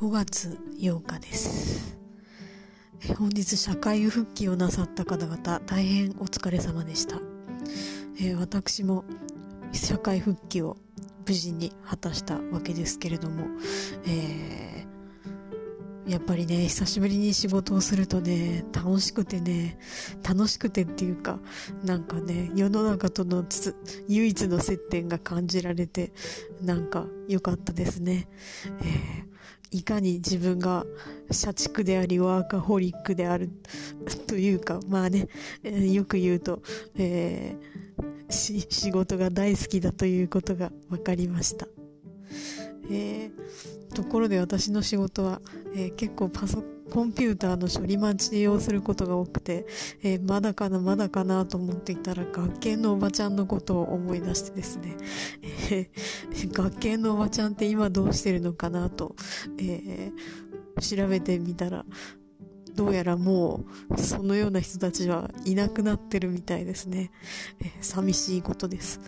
5月8日です。本日社会復帰をなさった方々大変お疲れ様でした、え、私も社会復帰を無事に果たしたわけですけれども、えー、やっぱりね久しぶりに仕事をするとね楽しくてね楽しくてっていうかなんかね世の中との唯一の接点が感じられてなんか良かったですね、えーいかに自分が社畜でありワーカホリックであるというか、まあね、えー、よく言うと、えー、仕事が大好きだということが分かりました。えー、ところで私の仕事は、えー、結構パソコンピューターの処理待ちをすることが多くて、えー、まだかなまだかなと思っていたら学研のおばちゃんのことを思い出してですね、えー、学研のおばちゃんって今どうしてるのかなと、え、調べてみたらどうやらもうそのような人たちはいなくなってるみたいですね、えー、寂しいことです、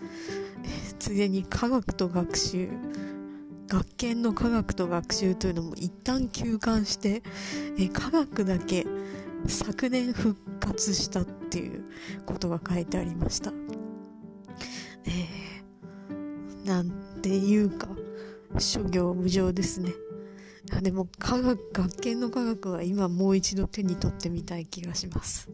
えー、ついでに科学と学習学研の科学と学習というのも一旦休館して、え科学だけ昨年復活したっていうことが書いてありました。えー、なんていうか、諸行無常ですね。でも科学、学研の科学は今もう一度手に取ってみたい気がします。